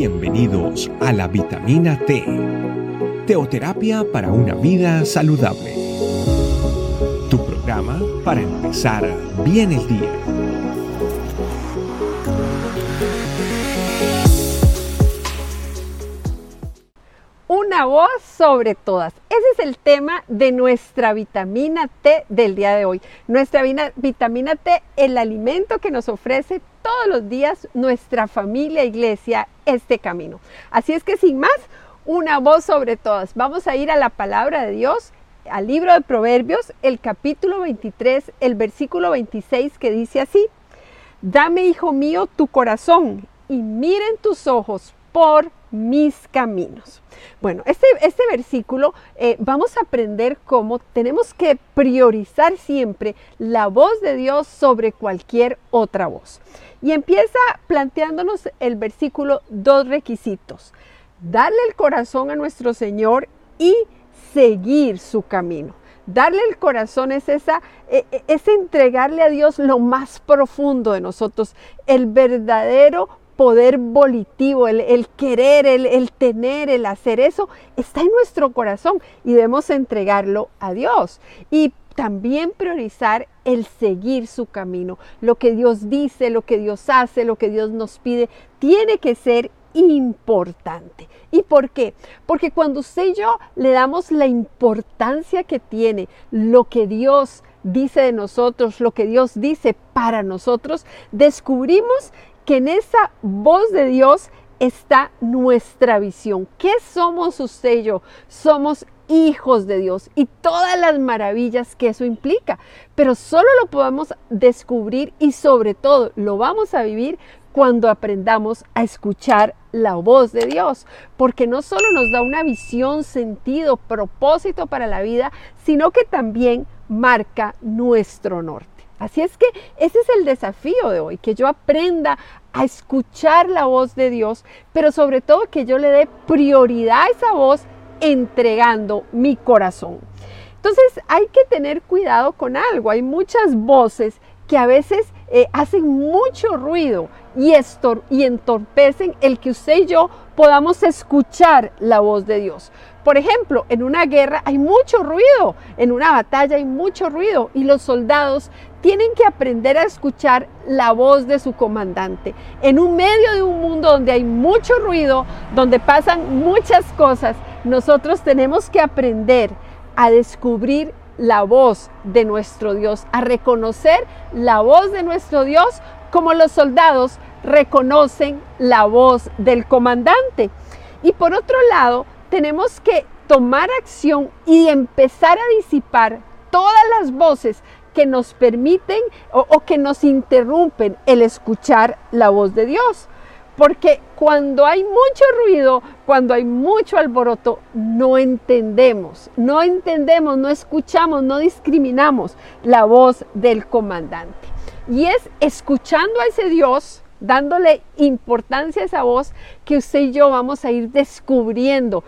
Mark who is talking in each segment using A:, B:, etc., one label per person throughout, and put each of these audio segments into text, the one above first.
A: Bienvenidos a la vitamina T, teoterapia para una vida saludable. Tu programa para empezar bien el día.
B: Una voz sobre todas. Ese es el tema de nuestra vitamina T del día de hoy. Nuestra vitamina T, el alimento que nos ofrece todos los días nuestra familia, iglesia, este camino. Así es que sin más, una voz sobre todas. Vamos a ir a la palabra de Dios, al libro de Proverbios, el capítulo 23, el versículo 26 que dice así, Dame, hijo mío, tu corazón y miren tus ojos por mis caminos. Bueno, este, este versículo eh, vamos a aprender cómo tenemos que priorizar siempre la voz de Dios sobre cualquier otra voz. Y empieza planteándonos el versículo dos requisitos. Darle el corazón a nuestro Señor y seguir su camino. Darle el corazón es, esa, e, e, es entregarle a Dios lo más profundo de nosotros, el verdadero poder volitivo, el, querer, el, el, tener, el hacer eso, está en nuestro corazón y debemos entregarlo a Dios. Y también priorizar el seguir su camino. Lo que Dios dice, lo que Dios hace, lo que Dios nos pide, tiene que ser importante. ¿Y por qué? Porque cuando usted y yo le damos la importancia que tiene lo que Dios dice de nosotros, lo que Dios dice para nosotros, descubrimos que en esa voz de Dios está nuestra visión. ¿Qué somos usted y yo? Somos hijos de Dios y todas las maravillas que eso implica. Pero solo lo podemos descubrir y sobre todo lo vamos a vivir cuando aprendamos a escuchar la voz de Dios, porque no solo nos da una visión, sentido, propósito para la vida, sino que también marca nuestro norte. Así es que ese es el desafío de hoy, que yo aprenda a escuchar la voz de Dios, pero sobre todo que yo le dé prioridad a esa voz entregando mi corazón. Entonces hay que tener cuidado con algo. Hay muchas voces que a veces eh, hacen mucho ruido y, y entorpecen el que usted y yo podamos escuchar la voz de Dios. Por ejemplo, en una guerra hay mucho ruido, en una batalla hay mucho ruido y los soldados tienen que aprender a escuchar la voz de su comandante. En un medio de un mundo donde hay mucho ruido, donde pasan muchas cosas, nosotros tenemos que aprender a descubrir la voz de nuestro Dios, a reconocer la voz de nuestro Dios como los soldados reconocen la voz del comandante. Y por otro lado, tenemos que tomar acción y empezar a disipar todas las voces que nos permiten o, que nos interrumpen el escuchar la voz de Dios. Porque cuando hay mucho ruido, cuando hay mucho alboroto, no entendemos, no entendemos, no escuchamos, no discriminamos la voz del comandante. Y es escuchando a ese Dios, dándole importancia a esa voz, que usted y yo vamos a ir descubriendo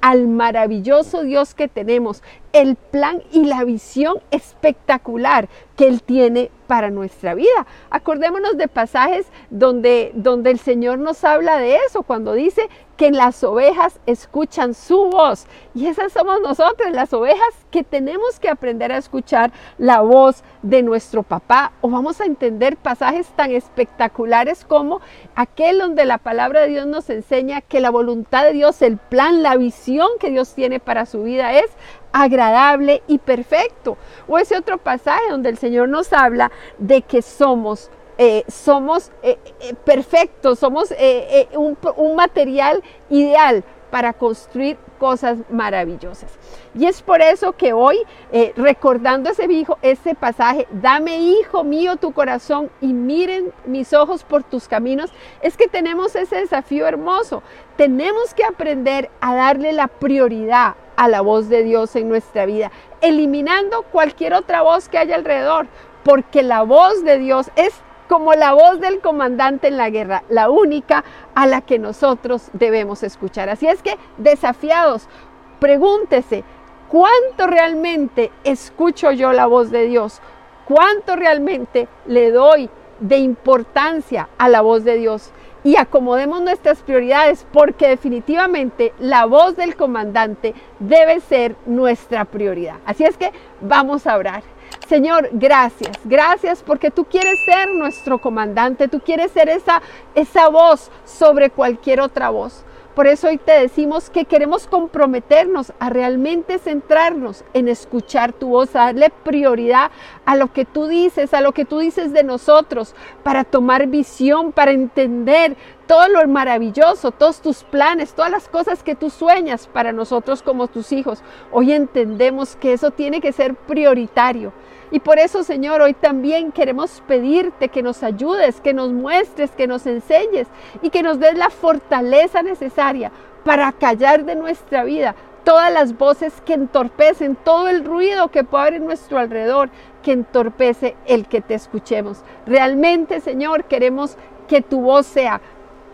B: al maravilloso Dios que tenemos, el plan y la visión espectacular que Él tiene para nuestra vida. Acordémonos de pasajes donde, donde el Señor nos habla de eso, cuando dice que las ovejas escuchan su voz. Y esas somos nosotros, las ovejas que tenemos que aprender a escuchar la voz de nuestro papá. O vamos a entender pasajes tan espectaculares como aquel donde la palabra de Dios nos enseña que la voluntad de Dios, el plan, la visión que Dios tiene para su vida es agradable y perfecto. O ese otro pasaje donde el Señor nos habla de que somos eh, somos eh, eh, perfectos, somos un, un, material ideal para construir cosas maravillosas. Y es por eso que hoy, recordando ese, hijo, ese pasaje, dame hijo mío tu corazón y miren mis ojos por tus caminos, es que tenemos ese desafío hermoso. Tenemos que aprender a darle la prioridad a la voz de Dios en nuestra vida, eliminando cualquier otra voz que haya alrededor, porque la voz de Dios es como la voz del comandante en la guerra, la única a la que nosotros debemos escuchar. Así es que, desafiados, pregúntese, ¿cuánto realmente escucho yo la voz de Dios? ¿Cuánto realmente le doy de importancia a la voz de Dios? Y acomodemos nuestras prioridades porque definitivamente la voz del comandante debe ser nuestra prioridad. Así es que vamos a orar. Señor, gracias, gracias porque tú quieres ser nuestro comandante, tú quieres ser esa, esa voz sobre cualquier otra voz. Por eso hoy te decimos que queremos comprometernos a realmente centrarnos en escuchar tu voz, a darle prioridad a lo que tú dices, a lo que tú dices de nosotros, para tomar visión, para entender todo lo maravilloso, todos tus planes, todas las cosas que tú sueñas para nosotros como tus hijos. Hoy entendemos que eso tiene que ser prioritario. Y por eso, Señor, hoy también queremos pedirte que nos ayudes, que nos muestres, que nos enseñes y que nos des la fortaleza necesaria para callar de nuestra vida todas las voces que entorpecen, todo el ruido que puede haber en nuestro alrededor, que entorpece el que te escuchemos. Realmente, Señor, queremos que tu voz sea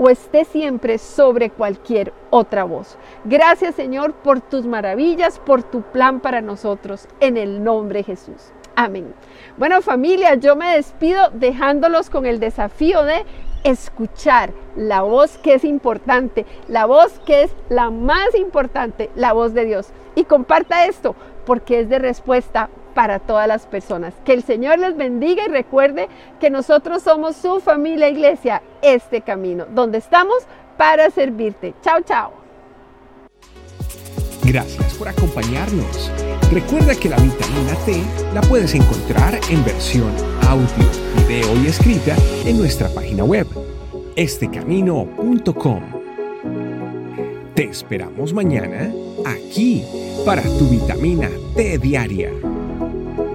B: o esté siempre sobre cualquier otra voz. Gracias, Señor, por tus maravillas, por tu plan para nosotros, en el nombre de Jesús. Amén. Bueno familia, yo me despido dejándolos con el desafío de escuchar la voz que es importante, la voz que es la más importante, la voz de Dios. Y comparta esto porque es de respuesta para todas las personas. Que el Señor les bendiga y recuerde que nosotros somos su familia iglesia, este camino, donde estamos para servirte. Chao, chao.
A: Gracias por acompañarnos. Recuerda que la vitamina T la puedes encontrar en versión audio, video y escrita en nuestra página web, estecamino.com. Te esperamos mañana aquí para tu vitamina T diaria.